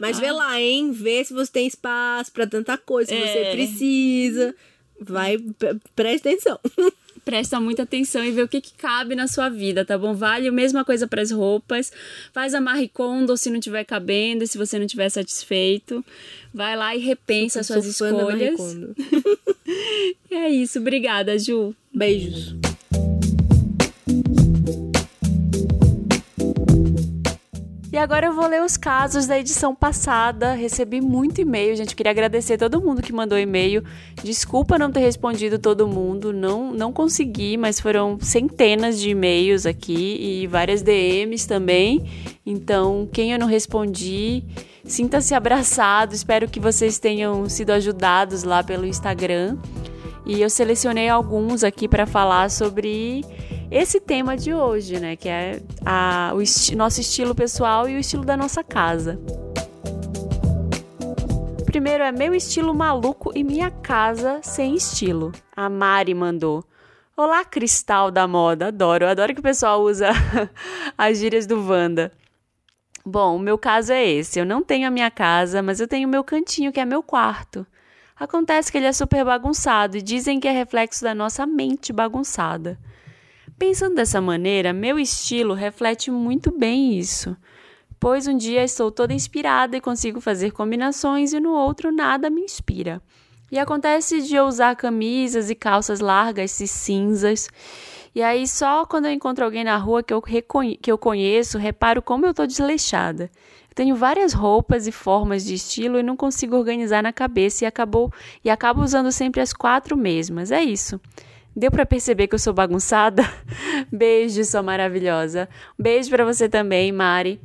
Mas vê lá, hein? Vê se você tem espaço pra tanta coisa, se É. você precisa. Vai, pre- presta atenção. presta muita atenção e vê o que, que cabe na sua vida, tá bom? Vale a mesma coisa para as roupas. Faz a Marie Kondo se não tiver cabendo, se você não tiver satisfeito. Vai lá e repensa as suas escolhas. é isso, obrigada, Ju. Beijos. E agora eu vou ler os casos da edição passada. Recebi muito e-mail, gente. Queria agradecer todo mundo que mandou e-mail. Desculpa não ter respondido todo mundo, não não consegui, mas foram centenas de e-mails aqui e várias DMs também. Então, quem eu não respondi, sinta-se abraçado. Espero que vocês tenham sido ajudados lá pelo Instagram. E eu selecionei alguns aqui para falar sobre esse tema de hoje, né? Que é a, o esti nosso estilo pessoal e o estilo da nossa casa. Primeiro é meu estilo maluco e minha casa sem estilo. A Mari mandou. Olá, cristal da moda. Adoro, adoro que o pessoal usa as gírias do Wanda. Bom, o meu caso é esse. Eu não tenho a minha casa, mas eu tenho o meu cantinho, que é meu quarto. Acontece que ele é super bagunçado e dizem que é reflexo da nossa mente bagunçada. Pensando dessa maneira, meu estilo reflete muito bem isso, pois um dia estou toda inspirada e consigo fazer combinações e no outro nada me inspira. E acontece de eu usar camisas e calças largas e cinzas. E aí, só quando eu encontro alguém na rua que eu, que eu conheço, reparo como eu estou desleixada. Eu tenho várias roupas e formas de estilo e não consigo organizar na cabeça e, acabou, e acabo usando sempre as quatro mesmas. É isso. Deu para perceber que eu sou bagunçada? Beijo, sua maravilhosa. beijo para você também, Mari.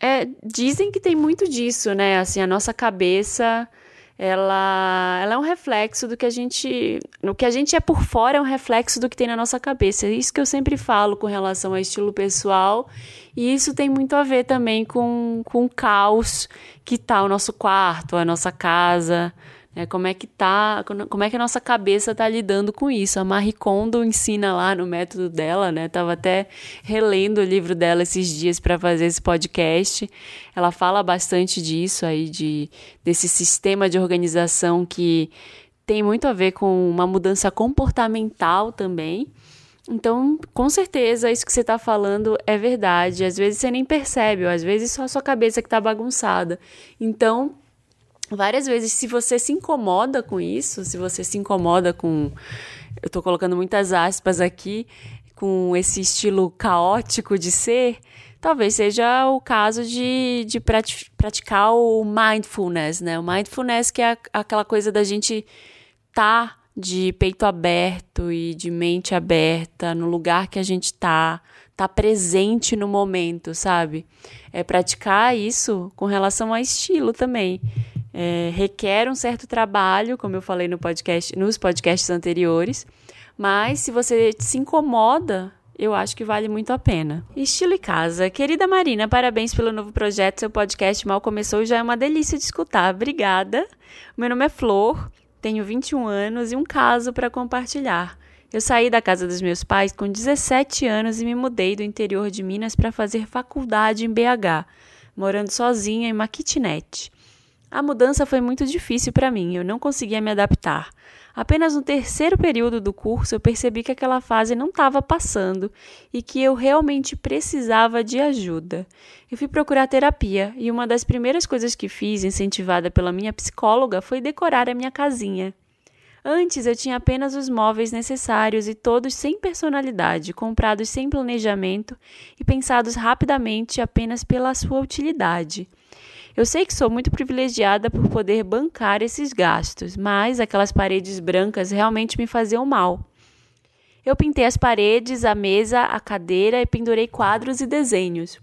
É, dizem que tem muito disso, né? Assim, a nossa cabeça, ela, ela é um reflexo do que a gente, no que a gente é por fora é um reflexo do que tem na nossa cabeça. É isso que eu sempre falo com relação ao estilo pessoal, e isso tem muito a ver também com, com o caos que tá o nosso quarto, a nossa casa, é, como é que tá, como é que a nossa cabeça está lidando com isso? A Marie Kondo ensina lá no método dela, né? Tava até relendo o livro dela esses dias para fazer esse podcast. Ela fala bastante disso aí de desse sistema de organização que tem muito a ver com uma mudança comportamental também. Então, com certeza, isso que você está falando é verdade. Às vezes você nem percebe, ou às vezes só a sua cabeça que está bagunçada. Então, várias vezes, se você se incomoda com isso, se você se incomoda com. Eu estou colocando muitas aspas aqui, com esse estilo caótico de ser, talvez seja o caso de, de praticar o mindfulness, né? O mindfulness que é aquela coisa da gente tá de peito aberto e de mente aberta no lugar que a gente tá, tá presente no momento, sabe? É praticar isso com relação a estilo também é, requer um certo trabalho, como eu falei no podcast, nos podcasts anteriores, mas se você se incomoda, eu acho que vale muito a pena. Estilo e casa. Querida Marina, parabéns pelo novo projeto. Seu podcast mal começou e já é uma delícia de escutar. Obrigada. Meu nome é Flor, tenho 21 anos e um caso para compartilhar. Eu saí da casa dos meus pais com 17 anos e me mudei do interior de Minas para fazer faculdade em BH, morando sozinha em uma kitnet. A mudança foi muito difícil para mim, eu não conseguia me adaptar. Apenas no terceiro período do curso eu percebi que aquela fase não estava passando e que eu realmente precisava de ajuda. Eu fui procurar terapia e uma das primeiras coisas que fiz, incentivada pela minha psicóloga, foi decorar a minha casinha. Antes eu tinha apenas os móveis necessários e todos sem personalidade, comprados sem planejamento e pensados rapidamente apenas pela sua utilidade. Eu sei que sou muito privilegiada por poder bancar esses gastos, mas aquelas paredes brancas realmente me faziam mal. Eu pintei as paredes, a mesa, a cadeira e pendurei quadros e desenhos.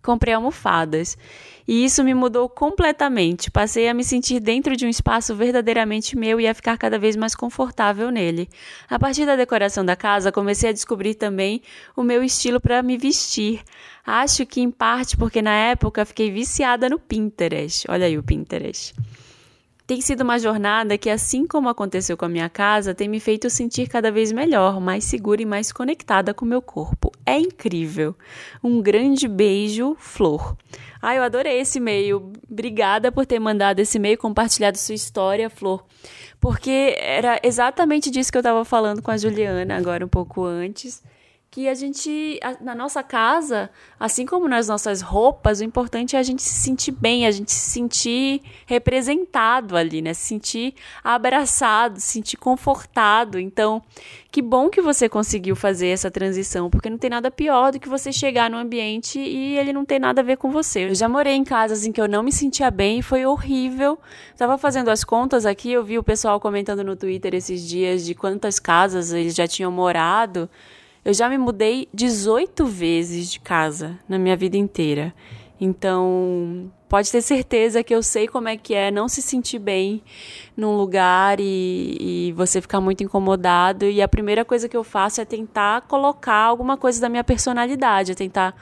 Comprei almofadas. E isso me mudou completamente. Passei a me sentir dentro de um espaço verdadeiramente meu e a ficar cada vez mais confortável nele. A partir da decoração da casa, comecei a descobrir também o meu estilo para me vestir. Acho que em parte porque na época fiquei viciada no Pinterest. Olha aí o Pinterest. Tem sido uma jornada que, assim como aconteceu com a minha casa, tem me feito sentir cada vez melhor, mais segura e mais conectada com o meu corpo. É incrível. Um grande beijo, Flor. Ah, eu adorei esse e-mail. Obrigada por ter mandado esse e-mail, compartilhado sua história, Flor. Porque era exatamente disso que eu estava falando com a Juliana agora um pouco antes que a gente, na nossa casa, assim como nas nossas roupas, o importante é a gente se sentir bem, a gente se sentir representado ali, né? Se sentir abraçado, se sentir confortado. Então, que bom que você conseguiu fazer essa transição, porque não tem nada pior do que você chegar no ambiente e ele não tem nada a ver com você. Eu já morei em casas em que eu não me sentia bem e foi horrível. Tava fazendo as contas aqui, eu vi o pessoal comentando no Twitter esses dias de quantas casas eles já tinham morado. Eu já me mudei 18 vezes de casa na minha vida inteira. Então, pode ter certeza que eu sei como é que é não se sentir bem num lugar e, e, você ficar muito incomodado. E a primeira coisa que eu faço é tentar colocar alguma coisa da minha personalidade, é tentar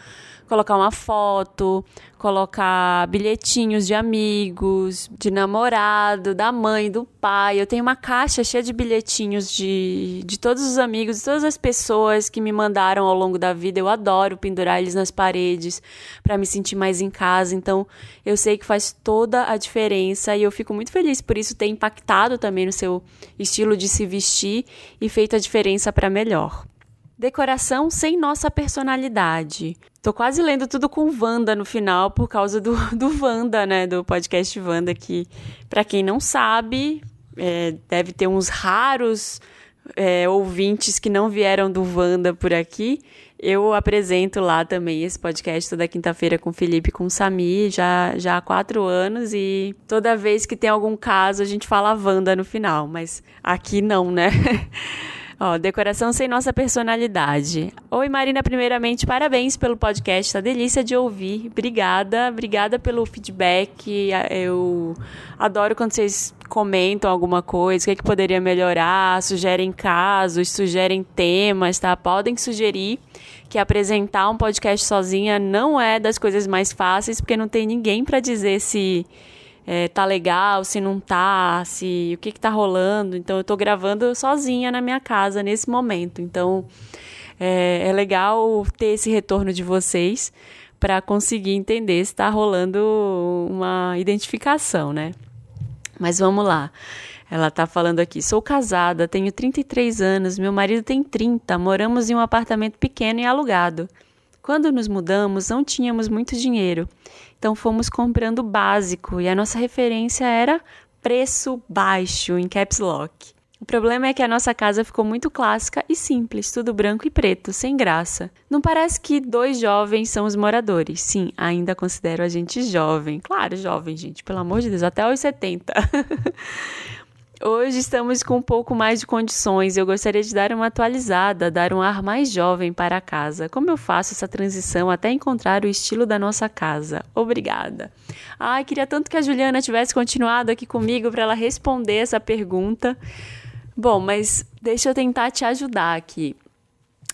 colocar uma foto, colocar bilhetinhos de amigos, de namorado, da mãe, do pai. Eu tenho uma caixa cheia de bilhetinhos de, de todos os amigos, de todas as pessoas que me mandaram ao longo da vida. Eu adoro pendurar eles nas paredes para me sentir mais em casa. Então, eu sei que faz toda a diferença e eu fico muito feliz por isso ter impactado também no seu estilo de se vestir e feito a diferença para melhor. Decoração sem nossa personalidade. Tô quase lendo tudo com Wanda no final por causa do, do Wanda, né? Do podcast Wanda, que, para quem não sabe, é, deve ter uns raros é, ouvintes que não vieram do Wanda por aqui. Eu apresento lá também esse podcast toda quinta-feira com o Felipe e com o Sami, já, já há quatro anos, e toda vez que tem algum caso a gente fala Wanda no final, mas aqui não, né? Ó, decoração sem nossa personalidade. Oi, Marina, primeiramente, parabéns pelo podcast, tá delícia de ouvir. Obrigada, obrigada pelo feedback. Eu adoro quando vocês comentam alguma coisa, o que, é que poderia melhorar, sugerem casos, sugerem temas, tá? Podem sugerir que apresentar um podcast sozinha não é das coisas mais fáceis, porque não tem ninguém para dizer se é, tá legal, se não tá, se o que que tá rolando. Então eu tô gravando sozinha na minha casa nesse momento. Então é, é legal ter esse retorno de vocês para conseguir entender se está rolando uma identificação, né? Mas vamos lá. Ela está falando aqui: sou casada, tenho 33 anos, meu marido tem 30, moramos em um apartamento pequeno e alugado. Quando nos mudamos, não tínhamos muito dinheiro então fomos comprando básico e a nossa referência era preço baixo em caps lock. O problema é que a nossa casa ficou muito clássica e simples, tudo branco e preto, sem graça. Não parece que dois jovens são os moradores. Sim, ainda considero a gente jovem. Claro, jovem, gente, pelo amor de Deus, até os 70. Hoje estamos com um pouco mais de condições eu gostaria de dar uma atualizada, dar um ar mais jovem para a casa. Como eu faço essa transição até encontrar o estilo da nossa casa? Obrigada. Ai, queria tanto que a Juliana tivesse continuado aqui comigo para ela responder essa pergunta. Bom, mas deixa eu tentar te ajudar aqui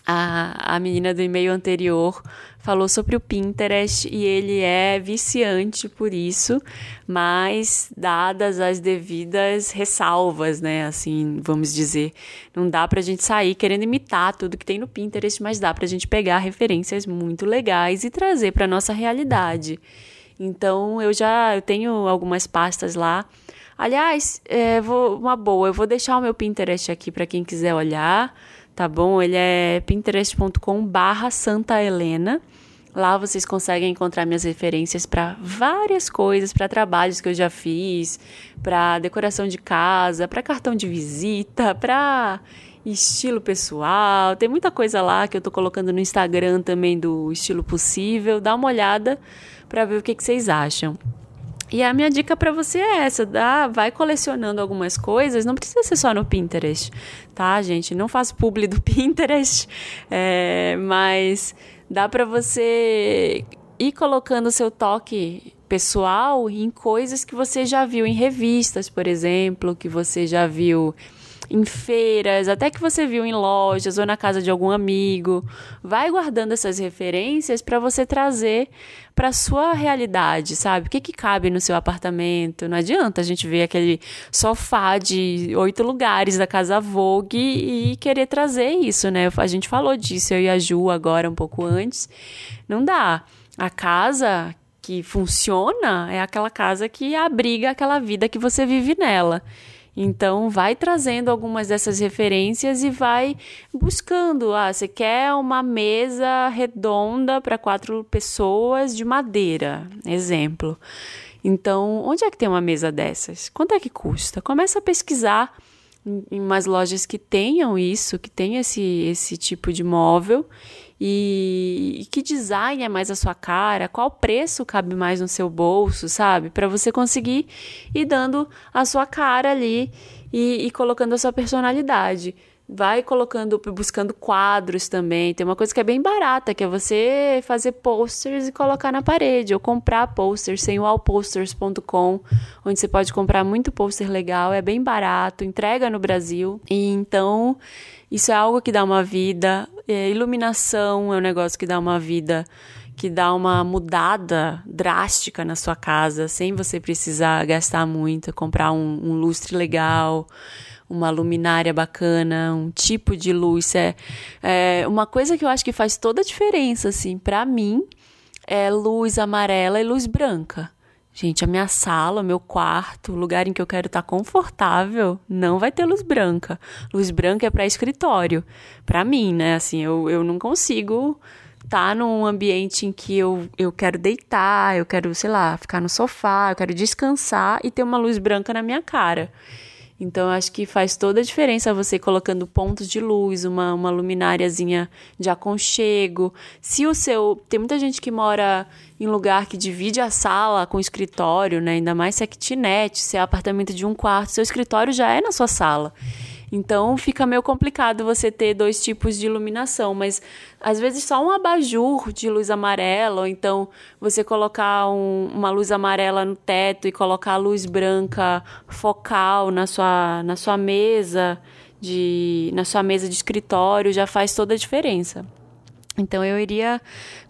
a, a menina do e-mail anterior falou sobre o Pinterest e ele é viciante por isso, mas dadas as devidas ressalvas, né? Assim, vamos dizer, não dá pra gente sair querendo imitar tudo que tem no Pinterest, mas dá pra gente pegar referências muito legais e trazer para nossa realidade. Então, eu já eu tenho algumas pastas lá. Aliás, é, vou, uma boa, eu vou deixar o meu Pinterest aqui para quem quiser olhar tá bom? Ele é pinterest.com barra Santa Helena. Lá vocês conseguem encontrar minhas referências para várias coisas, para trabalhos que eu já fiz, para decoração de casa, para cartão de visita, para estilo pessoal. Tem muita coisa lá que eu tô colocando no Instagram também do estilo possível. Dá uma olhada para ver o que, que vocês acham. E a minha dica para você é essa, dá, vai colecionando algumas coisas, não precisa ser só no Pinterest, tá, gente? Não faço publi do Pinterest, é, mas dá para você ir colocando seu toque pessoal em coisas que você já viu em revistas, por exemplo, que você já viu em feiras, até que você viu em lojas ou na casa de algum amigo. Vai guardando essas referências para você trazer para sua realidade, sabe? O que, que cabe no seu apartamento? Não adianta a gente ver aquele sofá de oito lugares da casa Vogue e querer trazer isso, né? A gente falou disso, eu e a Ju agora um pouco antes. Não dá. A casa que funciona é aquela casa que abriga aquela vida que você vive nela. Então, vai trazendo algumas dessas referências e vai buscando. Ah, você quer uma mesa redonda para quatro pessoas de madeira, exemplo. Então, onde é que tem uma mesa dessas? Quanto é que custa? Começa a pesquisar em umas lojas que tenham isso, que tenham esse, esse tipo de móvel e, e, que design é mais a sua cara, qual preço cabe mais no seu bolso, sabe? Para você conseguir ir dando a sua cara ali e, e colocando a sua personalidade. Vai colocando, buscando quadros também. Tem uma coisa que é bem barata, que é você fazer posters e colocar na parede, ou comprar posters, sem wallposters.com, onde você pode comprar muito pôster legal, é bem barato, entrega no Brasil. E então isso é algo que dá uma vida. É, iluminação é um negócio que dá uma vida, que dá uma mudada drástica na sua casa, sem você precisar gastar muito, comprar um, um lustre legal, uma luminária bacana, um tipo de luz. É, é uma coisa que eu acho que faz toda a diferença, assim, para mim, é luz amarela e luz branca. Gente, a minha sala, meu quarto, o lugar em que eu quero estar confortável, não vai ter luz branca. Luz branca é para escritório. Para mim, né? Assim, eu, eu não consigo estar tá num ambiente em que eu, eu quero deitar, eu quero, sei lá, ficar no sofá, eu quero descansar e ter uma luz branca na minha cara. Então, acho que faz toda a diferença você colocando pontos de luz, uma, uma lumináriazinha de aconchego. Se o seu. Tem muita gente que mora em lugar que divide a sala com o escritório, né? Ainda mais se é kitnet, se é apartamento de um quarto, seu escritório já é na sua sala. Então fica meio complicado você ter dois tipos de iluminação, mas às vezes só um abajur de luz amarela, ou então você colocar um, uma luz amarela no teto e colocar a luz branca focal na sua, na sua mesa de na sua mesa de escritório já faz toda a diferença. Então eu iria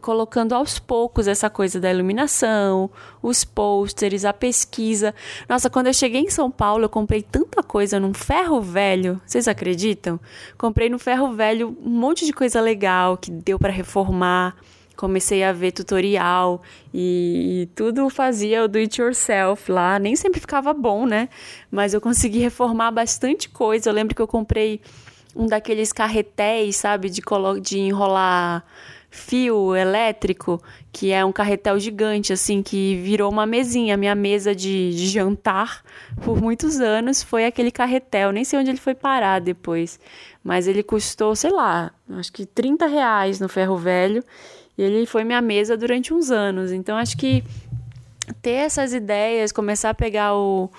colocando aos poucos essa coisa da iluminação, os pôsteres, a pesquisa. Nossa, quando eu cheguei em São Paulo, eu comprei tanta coisa num ferro velho. Vocês acreditam? Comprei no ferro velho um monte de coisa legal que deu para reformar. Comecei a ver tutorial e, e tudo fazia o do it yourself lá. Nem sempre ficava bom, né? Mas eu consegui reformar bastante coisa. Eu lembro que eu comprei um daqueles carretéis, sabe, de, de enrolar fio elétrico, que é um carretel gigante, assim, que virou uma mesinha. Minha mesa de, de, jantar por muitos anos foi aquele carretel. Nem sei onde ele foi parar depois. Mas ele custou, sei lá, acho que 30 reais no ferro velho. E ele foi minha mesa durante uns anos. Então acho que ter essas ideias, começar a pegar o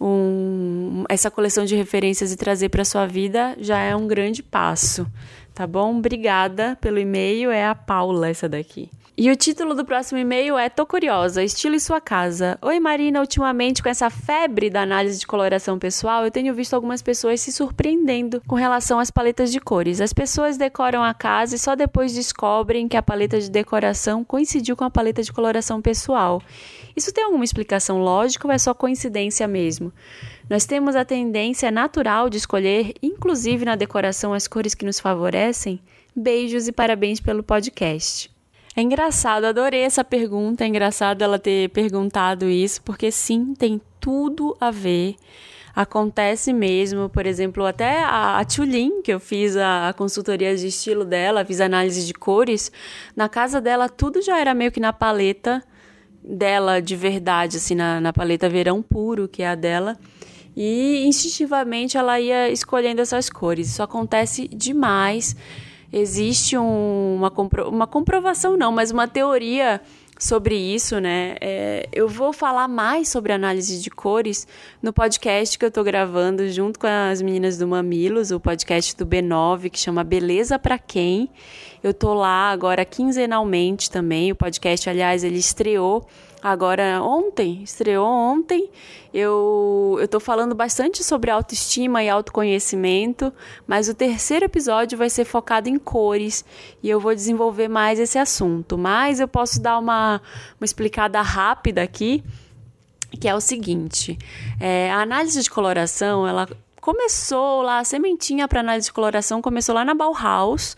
um, essa coleção de referências e trazer para sua vida já é um grande passo, tá bom? Obrigada pelo e-mail, é a Paula essa daqui. E o título do próximo e-mail é Tô curiosa, estilo em sua casa. Oi Marina, ultimamente com essa febre da análise de coloração pessoal, eu tenho visto algumas pessoas se surpreendendo com relação às paletas de cores. As pessoas decoram a casa e só depois descobrem que a paleta de decoração coincidiu com a paleta de coloração pessoal. Isso tem alguma explicação lógica ou é só coincidência mesmo? Nós temos a tendência natural de escolher, inclusive na decoração, as cores que nos favorecem? Beijos e parabéns pelo podcast. É engraçado, adorei essa pergunta. É engraçado ela ter perguntado isso, porque sim, tem tudo a ver. Acontece mesmo, por exemplo, até a, a Tulin, que eu fiz a, a, consultoria de estilo dela, fiz análise de cores. Na casa dela, tudo já era meio que na paleta dela de verdade, assim, na, na paleta verão puro, que é a dela. E instintivamente ela ia escolhendo essas cores. Isso acontece demais existe um, uma, compro, uma comprovação, não, mas uma teoria sobre isso, né? É, eu vou falar mais sobre análise de cores no podcast que eu tô gravando junto com as meninas do Mamilos, o podcast do B9, que chama Beleza para Quem. Eu tô lá agora quinzenalmente também. O podcast, aliás, ele estreou agora ontem, estreou ontem. Eu tô falando bastante sobre autoestima e autoconhecimento, mas o terceiro episódio vai ser focado em cores e eu vou desenvolver mais esse assunto. Mas eu posso dar uma, uma explicada rápida aqui, que é o seguinte: é, a análise de coloração, ela começou lá, a sementinha para análise de coloração começou lá na Bauhaus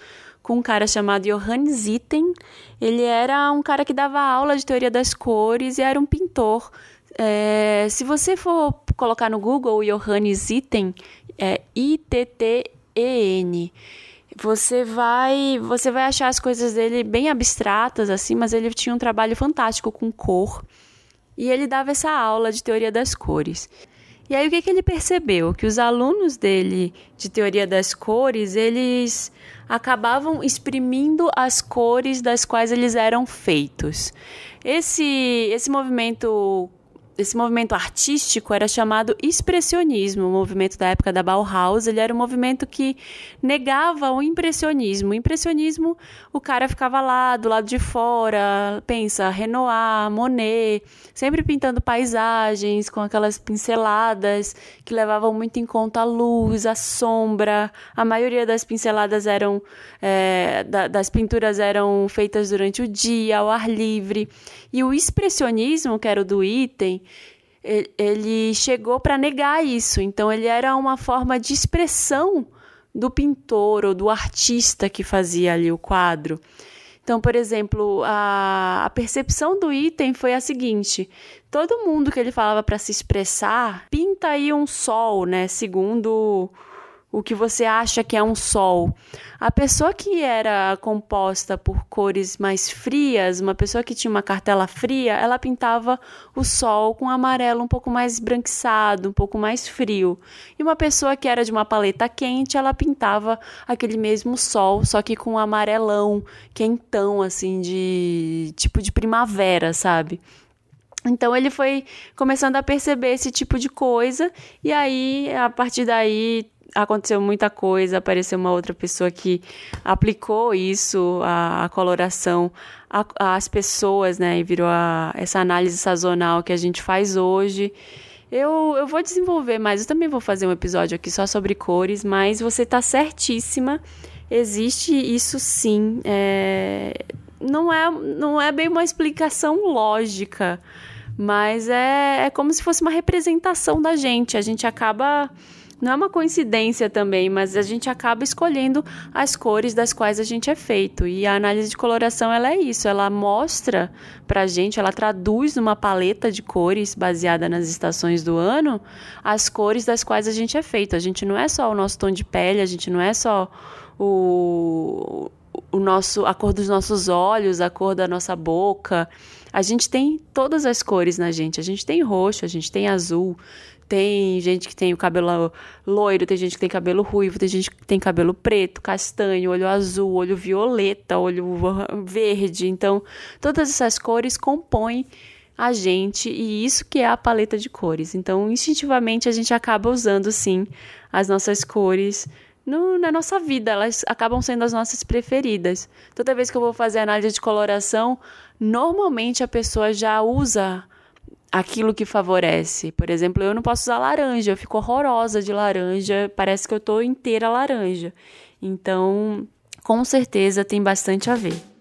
com um cara chamado Johannes Itten. Ele era um cara que dava aula de teoria das cores e era um pintor. É, se você for colocar no Google Johannes Itten, é I-T-T-E-N, você vai, você vai achar as coisas dele bem abstratas assim, mas ele tinha um trabalho fantástico com cor. E ele dava essa aula de teoria das cores. E aí o que, que ele percebeu? Que os alunos dele de teoria das cores, eles acabavam exprimindo as cores das quais eles eram feitos. Esse, esse movimento esse movimento artístico era chamado expressionismo, o movimento da época da Bauhaus. Ele era um movimento que negava o impressionismo. O impressionismo, o cara ficava lá do lado de fora, pensa, Renoir, Monet, sempre pintando paisagens com aquelas pinceladas que levavam muito em conta a luz, a sombra. A maioria das pinceladas eram, é, da, das pinturas eram feitas durante o dia, ao ar livre. E o expressionismo, que era o do item, ele chegou para negar isso. Então, ele era uma forma de expressão do pintor ou do artista que fazia ali o quadro. Então, por exemplo, a, a percepção do item foi a seguinte: todo mundo que ele falava para se expressar pinta aí um sol, né? Segundo o que você acha que é um sol. A pessoa que era composta por cores mais frias, uma pessoa que tinha uma cartela fria, ela pintava o sol com amarelo um pouco mais branquiçado, um pouco mais frio. E uma pessoa que era de uma paleta quente, ela pintava aquele mesmo sol, só que com um amarelão, quentão, assim, de tipo de primavera, sabe? Então ele foi começando a perceber esse tipo de coisa, e aí, a partir daí, aconteceu muita coisa, apareceu uma outra pessoa que aplicou isso, a, a coloração, às pessoas, né? E virou a, essa análise sazonal que a gente faz hoje. Eu, eu vou desenvolver mais, eu também vou fazer um episódio aqui só sobre cores, mas você está certíssima, existe isso sim. É, não, é, não é bem uma explicação lógica, mas é, é como se fosse uma representação da gente. A gente acaba não é uma coincidência também, mas a gente acaba escolhendo as cores das quais a gente é feito. E a análise de coloração ela é isso, ela mostra pra gente, ela traduz numa paleta de cores baseada nas estações do ano as cores das quais a gente é feito. A gente não é só o nosso tom de pele, a gente não é só o, o nosso, a cor dos nossos olhos, a cor da nossa boca. A gente tem todas as cores na gente. A gente tem roxo, a gente tem azul, tem gente que tem o cabelo loiro, tem gente que tem cabelo ruivo, tem gente que tem cabelo preto, castanho, olho azul, olho violeta, olho verde. Então, todas essas cores compõem a gente e isso que é a paleta de cores. Então, instintivamente a gente acaba usando sim as nossas cores no, na nossa vida, elas acabam sendo as nossas preferidas. Toda vez que eu vou fazer análise de coloração, normalmente a pessoa já usa aquilo que favorece. Por exemplo, eu não posso usar laranja, eu fico horrorosa de laranja, parece que eu tô inteira laranja. Então, com certeza tem bastante a ver.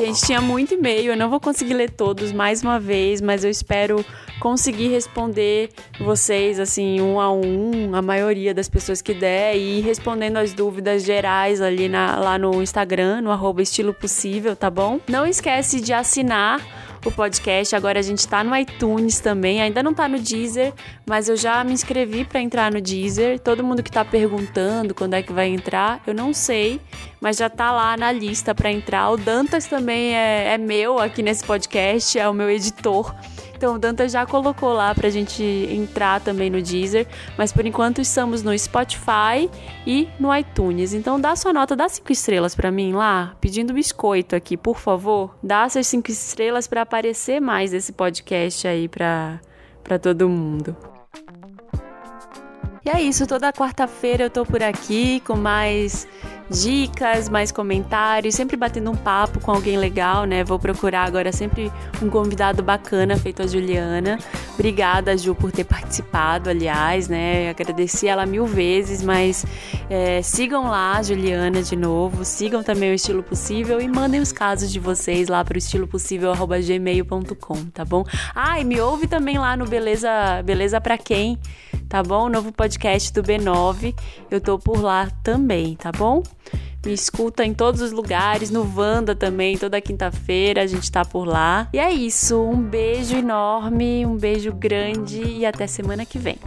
Gente, tinha muito e-mail, eu não vou conseguir ler todos mais uma vez, mas eu espero conseguir responder vocês assim um a um, a maioria das pessoas que der e respondendo as dúvidas gerais ali na, lá no Instagram, no arroba estilo possível, tá bom? Não esquece de assinar o podcast. Agora a gente tá no iTunes também, ainda não tá no Deezer, mas eu já me inscrevi para entrar no Deezer. Todo mundo que tá perguntando quando é que vai entrar, eu não sei, mas já tá lá na lista para entrar. O Dantas também é, é meu aqui nesse podcast, é o meu editor. Então, o Danta já colocou lá pra gente entrar também no Deezer, mas por enquanto estamos no Spotify e no iTunes. Então, dá sua nota, dá cinco estrelas para mim lá, pedindo biscoito aqui, por favor. Dá essas cinco estrelas para aparecer mais esse podcast aí pra, pra todo mundo. E é isso, toda quarta-feira eu tô por aqui com mais dicas, mais comentários, sempre batendo um papo com alguém legal, né? Vou procurar agora sempre um convidado bacana, feito a Juliana. Obrigada, Ju, por ter participado, aliás, né? Agradeci ela mil vezes, mas é, sigam lá, Juliana, de novo. Sigam também o Estilo Possível e mandem os casos de vocês lá para o estilopossível.gmail.com, tá bom? Ah, e me ouve também lá no Beleza, Beleza Pra Quem, tá bom? Novo podcast do B9. Eu tô por lá também, tá bom? Me escuta em todos os lugares, no Vanda também, toda quinta-feira a gente tá por lá. E é isso, um beijo enorme, um beijo grande e até semana que vem.